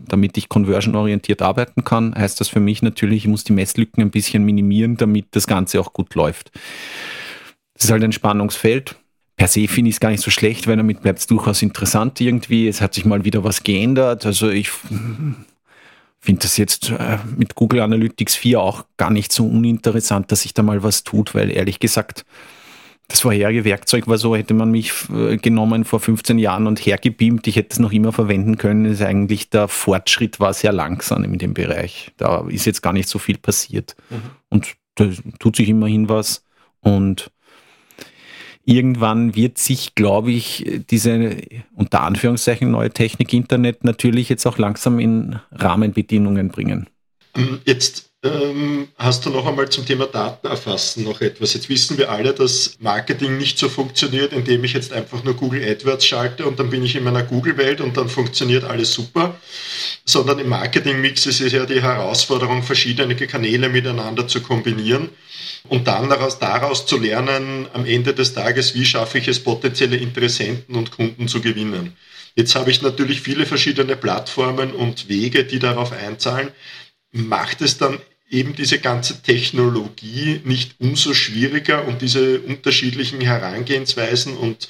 damit ich conversion-orientiert arbeiten kann, heißt das für mich natürlich, ich muss die Messlücken ein bisschen minimieren, damit das Ganze auch gut läuft. Das ist halt ein Spannungsfeld. Per se finde ich es gar nicht so schlecht, weil damit bleibt es durchaus interessant irgendwie. Es hat sich mal wieder was geändert. Also ich finde das jetzt äh, mit Google Analytics 4 auch gar nicht so uninteressant, dass sich da mal was tut, weil ehrlich gesagt, das vorherige Werkzeug war so, hätte man mich äh, genommen vor 15 Jahren und hergebeamt, ich hätte es noch immer verwenden können, ist eigentlich der Fortschritt war sehr langsam in dem Bereich. Da ist jetzt gar nicht so viel passiert. Mhm. Und da tut sich immerhin was. Und irgendwann wird sich, glaube ich, diese unter Anführungszeichen neue Technik Internet natürlich jetzt auch langsam in Rahmenbedingungen bringen. Jetzt ähm, hast du noch einmal zum Thema Datenerfassen noch etwas? Jetzt wissen wir alle, dass Marketing nicht so funktioniert, indem ich jetzt einfach nur Google AdWords schalte und dann bin ich in meiner Google-Welt und dann funktioniert alles super, sondern im Marketing-Mix ist es ja die Herausforderung, verschiedene Kanäle miteinander zu kombinieren und dann daraus, daraus zu lernen, am Ende des Tages, wie schaffe ich es, potenzielle Interessenten und Kunden zu gewinnen. Jetzt habe ich natürlich viele verschiedene Plattformen und Wege, die darauf einzahlen. Macht es dann eben diese ganze Technologie nicht umso schwieriger und diese unterschiedlichen Herangehensweisen und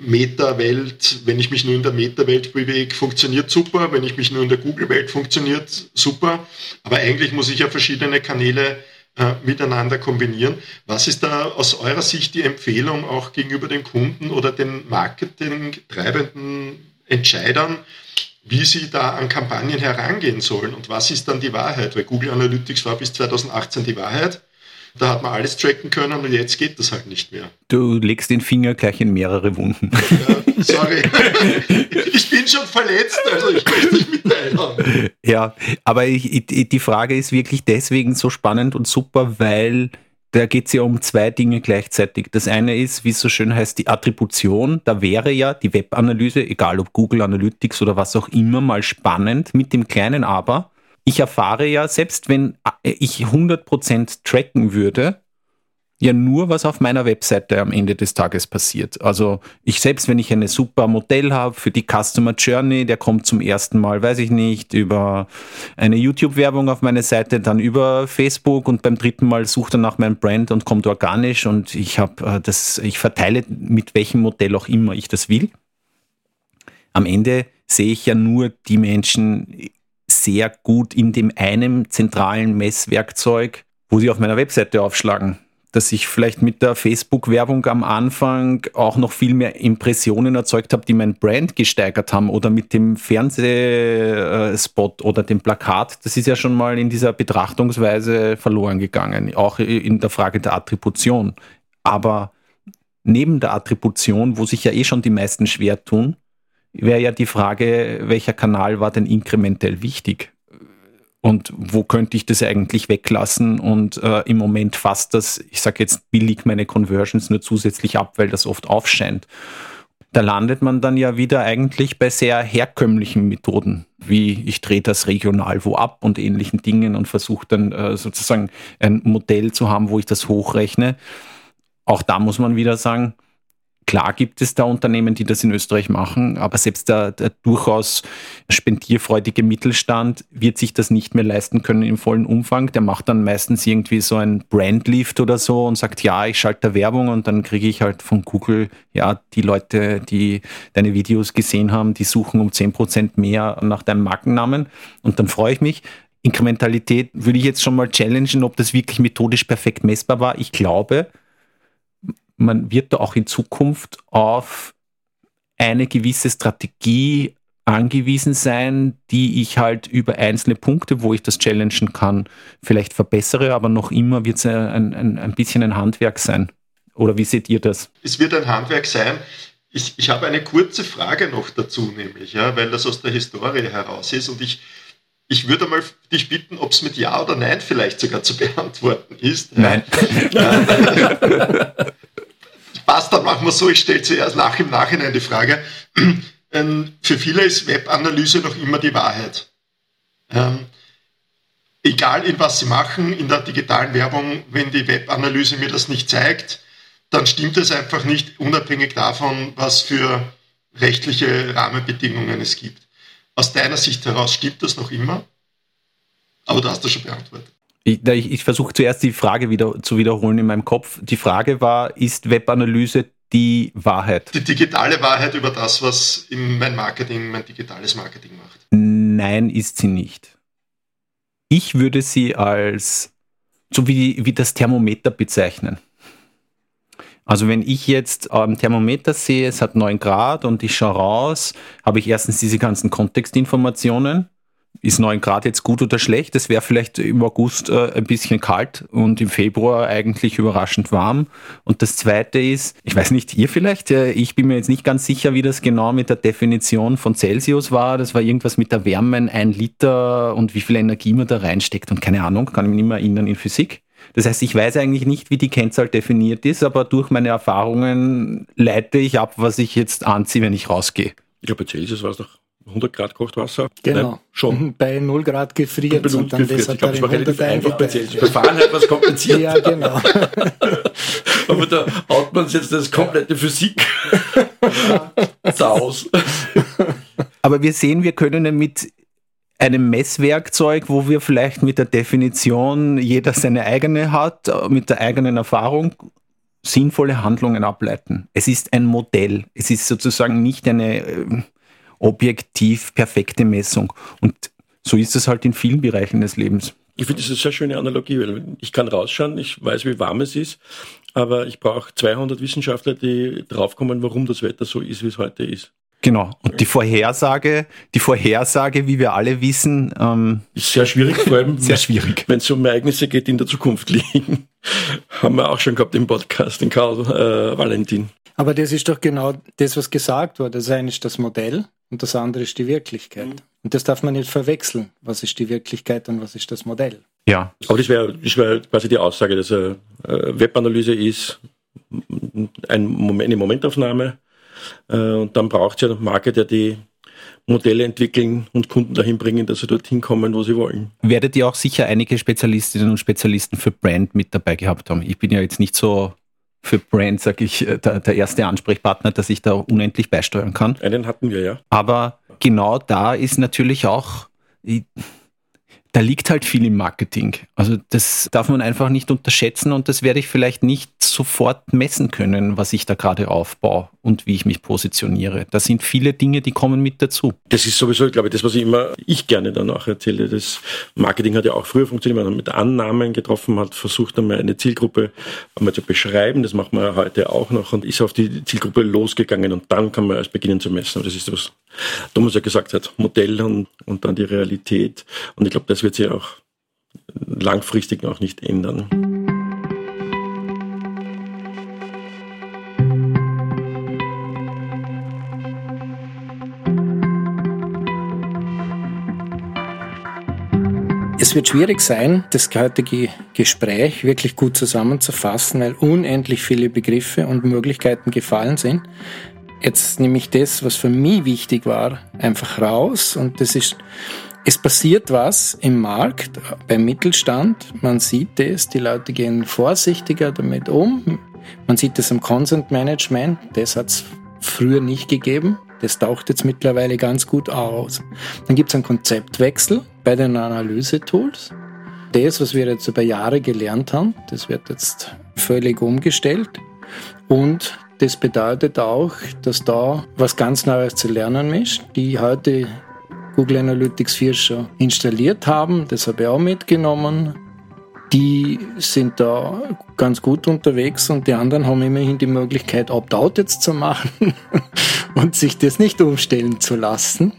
Meta-Welt, wenn ich mich nur in der Meta-Welt bewege, funktioniert super, wenn ich mich nur in der Google-Welt funktioniert super, aber eigentlich muss ich ja verschiedene Kanäle äh, miteinander kombinieren. Was ist da aus eurer Sicht die Empfehlung auch gegenüber den Kunden oder den Marketing-treibenden Entscheidern, wie sie da an Kampagnen herangehen sollen und was ist dann die Wahrheit, weil Google Analytics war bis 2018 die Wahrheit. Da hat man alles tracken können und jetzt geht das halt nicht mehr. Du legst den Finger gleich in mehrere Wunden. Ja, sorry. ich bin schon verletzt, also ich möchte nicht mitteilen. Ja, aber ich, die Frage ist wirklich deswegen so spannend und super, weil da geht es ja um zwei Dinge gleichzeitig. Das eine ist, wie es so schön heißt, die Attribution. Da wäre ja die Webanalyse, egal ob Google Analytics oder was auch immer, mal spannend mit dem kleinen Aber. Ich erfahre ja, selbst wenn ich 100% tracken würde, ja nur, was auf meiner Webseite am Ende des Tages passiert. Also ich selbst, wenn ich ein super Modell habe für die Customer Journey, der kommt zum ersten Mal, weiß ich nicht, über eine YouTube-Werbung auf meine Seite, dann über Facebook und beim dritten Mal sucht er nach meinem Brand und kommt organisch und ich habe äh, das, ich verteile mit welchem Modell auch immer ich das will. Am Ende sehe ich ja nur die Menschen sehr gut in dem einen zentralen Messwerkzeug, wo sie auf meiner Webseite aufschlagen dass ich vielleicht mit der Facebook-Werbung am Anfang auch noch viel mehr Impressionen erzeugt habe, die mein Brand gesteigert haben oder mit dem Fernsehspot oder dem Plakat. Das ist ja schon mal in dieser Betrachtungsweise verloren gegangen, auch in der Frage der Attribution. Aber neben der Attribution, wo sich ja eh schon die meisten schwer tun, wäre ja die Frage, welcher Kanal war denn inkrementell wichtig? Und wo könnte ich das eigentlich weglassen und äh, im Moment fasst das, ich sage jetzt billig meine Conversions nur zusätzlich ab, weil das oft aufscheint. Da landet man dann ja wieder eigentlich bei sehr herkömmlichen Methoden, wie ich drehe das regional wo ab und ähnlichen Dingen und versuche dann äh, sozusagen ein Modell zu haben, wo ich das hochrechne. Auch da muss man wieder sagen, Klar gibt es da Unternehmen, die das in Österreich machen, aber selbst der, der, durchaus spendierfreudige Mittelstand wird sich das nicht mehr leisten können im vollen Umfang. Der macht dann meistens irgendwie so ein Brandlift oder so und sagt, ja, ich schalte da Werbung und dann kriege ich halt von Google, ja, die Leute, die deine Videos gesehen haben, die suchen um 10% mehr nach deinem Markennamen und dann freue ich mich. Inkrementalität würde ich jetzt schon mal challengen, ob das wirklich methodisch perfekt messbar war. Ich glaube, man wird da auch in Zukunft auf eine gewisse Strategie angewiesen sein, die ich halt über einzelne Punkte, wo ich das challengen kann, vielleicht verbessere, aber noch immer wird es ein, ein, ein bisschen ein Handwerk sein. Oder wie seht ihr das? Es wird ein Handwerk sein. Ich, ich habe eine kurze Frage noch dazu, nämlich, ja, weil das aus der Historie heraus ist und ich, ich würde mal dich bitten, ob es mit Ja oder Nein vielleicht sogar zu beantworten ist. Nein. Passt, dann machen wir so. Ich stelle zuerst nach im Nachhinein die Frage. Ähm, für viele ist Webanalyse noch immer die Wahrheit. Ähm, egal in was sie machen, in der digitalen Werbung, wenn die Webanalyse mir das nicht zeigt, dann stimmt es einfach nicht, unabhängig davon, was für rechtliche Rahmenbedingungen es gibt. Aus deiner Sicht heraus stimmt das noch immer? Aber du hast das schon beantwortet. Ich, ich, ich versuche zuerst die Frage wieder zu wiederholen in meinem Kopf. Die Frage war, ist Webanalyse die Wahrheit? Die digitale Wahrheit über das, was in mein Marketing, mein digitales Marketing macht. Nein, ist sie nicht. Ich würde sie als so wie, wie das Thermometer bezeichnen. Also wenn ich jetzt am Thermometer sehe, es hat 9 Grad und ich schaue raus, habe ich erstens diese ganzen Kontextinformationen ist 9 Grad jetzt gut oder schlecht? Es wäre vielleicht im August äh, ein bisschen kalt und im Februar eigentlich überraschend warm. Und das Zweite ist, ich weiß nicht, ihr vielleicht, äh, ich bin mir jetzt nicht ganz sicher, wie das genau mit der Definition von Celsius war. Das war irgendwas mit der Wärme, ein Liter und wie viel Energie man da reinsteckt und keine Ahnung, kann ich mich nicht mehr erinnern in Physik. Das heißt, ich weiß eigentlich nicht, wie die Kennzahl definiert ist, aber durch meine Erfahrungen leite ich ab, was ich jetzt anziehe, wenn ich rausgehe. Ich glaube, bei Celsius war es doch 100 Grad Kochtwasser? Genau. Nein, schon. Mhm. Bei 0 Grad gefriert bei und dann gefriert. deshalb ich glaub, das war relativ einfach bei Celsius. Bei Fahrenheit was kompliziert. ja, genau. Aber da haut man jetzt das komplette Physik aus. Aber wir sehen, wir können mit einem Messwerkzeug, wo wir vielleicht mit der Definition jeder seine eigene hat, mit der eigenen Erfahrung sinnvolle Handlungen ableiten. Es ist ein Modell. Es ist sozusagen nicht eine ähm, objektiv perfekte Messung. Und so ist es halt in vielen Bereichen des Lebens. Ich finde, das ist eine sehr schöne Analogie, weil ich kann rausschauen, ich weiß, wie warm es ist, aber ich brauche 200 Wissenschaftler, die draufkommen, warum das Wetter so ist, wie es heute ist. Genau. Und die Vorhersage, die Vorhersage, wie wir alle wissen, ähm, ist sehr schwierig, vor allem sehr schwierig. Wenn es um Ereignisse geht, die in der Zukunft liegen. Haben wir auch schon gehabt im Podcast, den Karl äh, Valentin. Aber das ist doch genau das, was gesagt wurde. Das eine ist das Modell und das andere ist die Wirklichkeit. Mhm. Und das darf man nicht verwechseln. Was ist die Wirklichkeit und was ist das Modell? Ja. Aber das wäre das wär quasi die Aussage, dass eine Webanalyse ist ein Moment, eine Momentaufnahme äh, und dann braucht es ja Marke, der die Modelle entwickeln und Kunden dahin bringen, dass sie dorthin kommen, wo sie wollen. Werdet ihr auch sicher einige Spezialistinnen und Spezialisten für Brand mit dabei gehabt haben? Ich bin ja jetzt nicht so für Brand, sage ich, äh, der, der, erste Ansprechpartner, dass ich da unendlich beisteuern kann. Einen hatten wir, ja. Aber genau da ist natürlich auch, da liegt halt viel im Marketing. Also das darf man einfach nicht unterschätzen und das werde ich vielleicht nicht sofort messen können, was ich da gerade aufbaue und wie ich mich positioniere. Da sind viele Dinge, die kommen mit dazu. Das ist sowieso, glaube ich, das, was ich immer, ich gerne danach erzähle. Das Marketing hat ja auch früher funktioniert, man hat mit Annahmen getroffen, hat versucht einmal eine Zielgruppe einmal zu beschreiben. Das macht man ja heute auch noch und ist auf die Zielgruppe losgegangen und dann kann man erst beginnen zu messen. Und das ist was Thomas ja gesagt hat, Modell und, und dann die Realität. Und ich glaube, das wird sich auch langfristig auch nicht ändern. Es wird schwierig sein, das heutige Gespräch wirklich gut zusammenzufassen, weil unendlich viele Begriffe und Möglichkeiten gefallen sind. Jetzt nehme ich das, was für mich wichtig war, einfach raus und das ist, es passiert was im Markt, beim Mittelstand. Man sieht es, die Leute gehen vorsichtiger damit um. Man sieht das im Consent Management, das hat es früher nicht gegeben. Das taucht jetzt mittlerweile ganz gut aus. Dann gibt es einen Konzeptwechsel bei den Analyse-Tools. Das, was wir jetzt über Jahre gelernt haben, das wird jetzt völlig umgestellt. Und das bedeutet auch, dass da was ganz Neues zu lernen ist, die heute Google Analytics 4 schon installiert haben. Das habe ich auch mitgenommen. Die sind da ganz gut unterwegs und die anderen haben immerhin die Möglichkeit, Opt-out jetzt zu machen und sich das nicht umstellen zu lassen.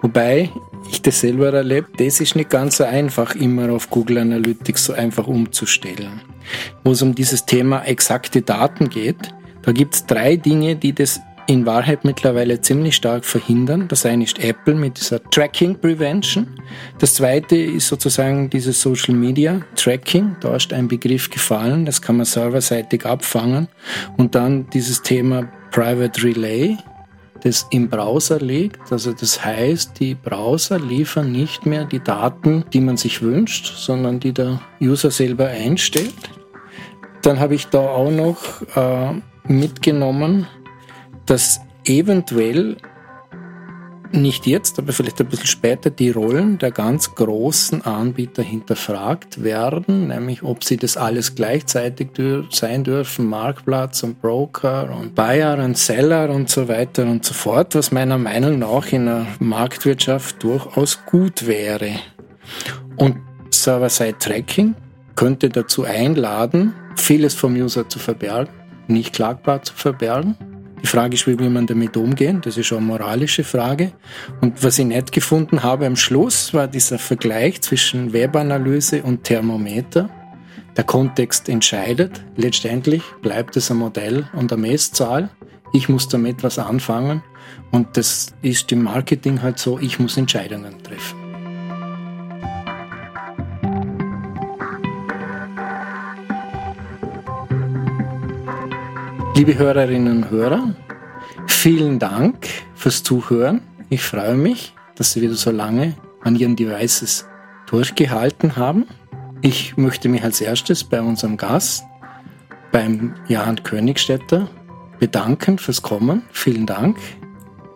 Wobei ich das selber erlebe, das ist nicht ganz so einfach, immer auf Google Analytics so einfach umzustellen. Wo es um dieses Thema exakte Daten geht, da gibt es drei Dinge, die das in Wahrheit mittlerweile ziemlich stark verhindern. Das eine ist Apple mit dieser Tracking Prevention. Das zweite ist sozusagen dieses Social Media Tracking. Da ist ein Begriff gefallen, das kann man serverseitig abfangen. Und dann dieses Thema Private Relay, das im Browser liegt. Also das heißt, die Browser liefern nicht mehr die Daten, die man sich wünscht, sondern die der User selber einstellt. Dann habe ich da auch noch äh, mitgenommen, dass eventuell nicht jetzt, aber vielleicht ein bisschen später die Rollen der ganz großen Anbieter hinterfragt werden, nämlich ob sie das alles gleichzeitig sein dürfen, Marktplatz und Broker und Buyer und Seller und so weiter und so fort, was meiner Meinung nach in einer Marktwirtschaft durchaus gut wäre. Und Server-Side-Tracking könnte dazu einladen, vieles vom User zu verbergen, nicht klagbar zu verbergen die Frage ist, wie will man damit umgehen? Das ist schon eine moralische Frage. Und was ich nicht gefunden habe am Schluss, war dieser Vergleich zwischen Webanalyse und Thermometer. Der Kontext entscheidet. Letztendlich bleibt es ein Modell und eine Messzahl. Ich muss damit was anfangen. Und das ist im Marketing halt so, ich muss Entscheidungen treffen. Liebe Hörerinnen und Hörer, vielen Dank fürs Zuhören. Ich freue mich, dass Sie wieder so lange an Ihren Devices durchgehalten haben. Ich möchte mich als erstes bei unserem Gast, beim Jan Königstädter, bedanken fürs Kommen. Vielen Dank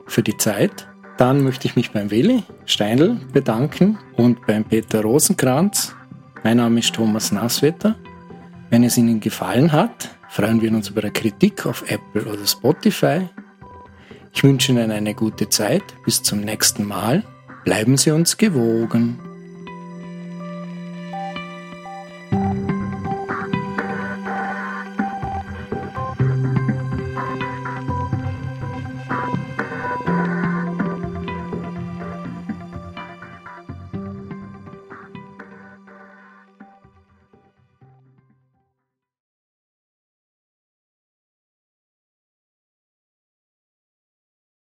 für die Zeit. Dann möchte ich mich beim Willi Steindl bedanken und beim Peter Rosenkranz. Mein Name ist Thomas Nasswetter. Wenn es Ihnen gefallen hat, freuen wir uns über eine Kritik auf Apple oder Spotify. Ich wünsche Ihnen eine gute Zeit. Bis zum nächsten Mal. Bleiben Sie uns gewogen.